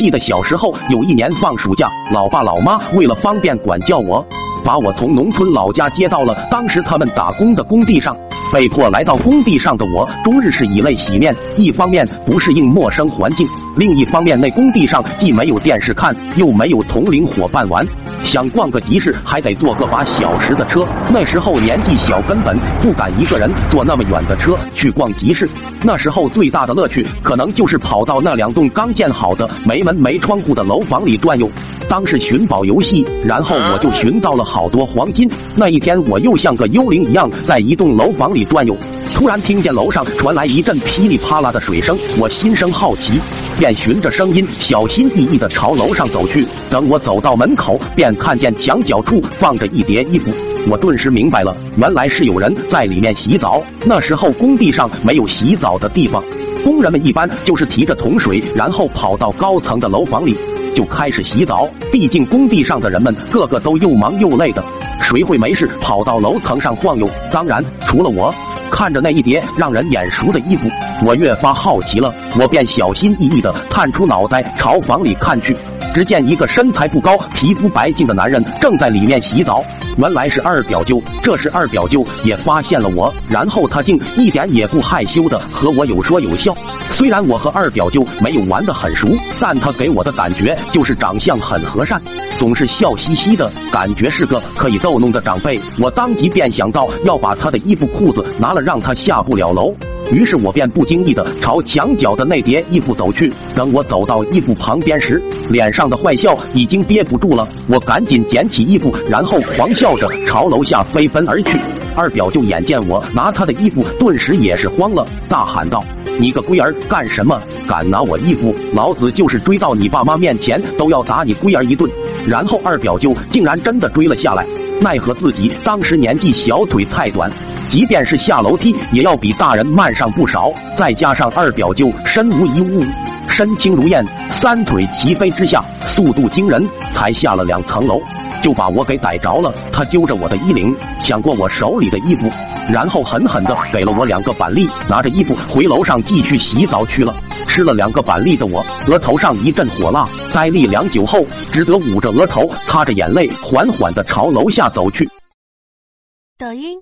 记得小时候有一年放暑假，老爸老妈为了方便管教我，把我从农村老家接到了当时他们打工的工地上。被迫来到工地上的我，终日是以泪洗面。一方面不适应陌生环境，另一方面那工地上既没有电视看，又没有同龄伙伴玩。想逛个集市，还得坐个把小时的车。那时候年纪小，根本不敢一个人坐那么远的车去逛集市。那时候最大的乐趣，可能就是跑到那两栋刚建好的没门没窗户的楼房里转悠。当是寻宝游戏，然后我就寻到了好多黄金。那一天，我又像个幽灵一样在一栋楼房里转悠，突然听见楼上传来一阵噼里啪啦的水声，我心生好奇，便循着声音小心翼翼地朝楼上走去。等我走到门口，便看见墙角处放着一叠衣服，我顿时明白了，原来是有人在里面洗澡。那时候工地上没有洗澡的地方，工人们一般就是提着桶水，然后跑到高层的楼房里。就开始洗澡，毕竟工地上的人们个个都又忙又累的，谁会没事跑到楼层上晃悠？当然，除了我。看着那一叠让人眼熟的衣服，我越发好奇了。我便小心翼翼地探出脑袋朝房里看去，只见一个身材不高、皮肤白净的男人正在里面洗澡。原来是二表舅。这时二表舅也发现了我，然后他竟一点也不害羞的和我有说有笑。虽然我和二表舅没有玩得很熟，但他给我的感觉就是长相很和善，总是笑嘻嘻的，感觉是个可以逗弄的长辈。我当即便想到要把他的衣服裤子拿了。让他下不了楼，于是我便不经意的朝墙角的那叠衣服走去。等我走到衣服旁边时，脸上的坏笑已经憋不住了，我赶紧捡起衣服，然后狂笑着朝楼下飞奔而去。二表舅眼见我拿他的衣服，顿时也是慌了，大喊道：“你个龟儿，干什么？敢拿我衣服？老子就是追到你爸妈面前，都要打你龟儿一顿！”然后二表舅竟然真的追了下来。奈何自己当时年纪小，腿太短，即便是下楼梯也要比大人慢上不少。再加上二表舅身无一物，身轻如燕，三腿齐飞之下，速度惊人，才下了两层楼，就把我给逮着了。他揪着我的衣领，抢过我手里的衣服，然后狠狠的给了我两个板栗，拿着衣服回楼上继续洗澡去了。吃了两个板栗的我，额头上一阵火辣，呆立良久后，只得捂着额头，擦着眼泪，缓缓的朝楼下走去。抖音。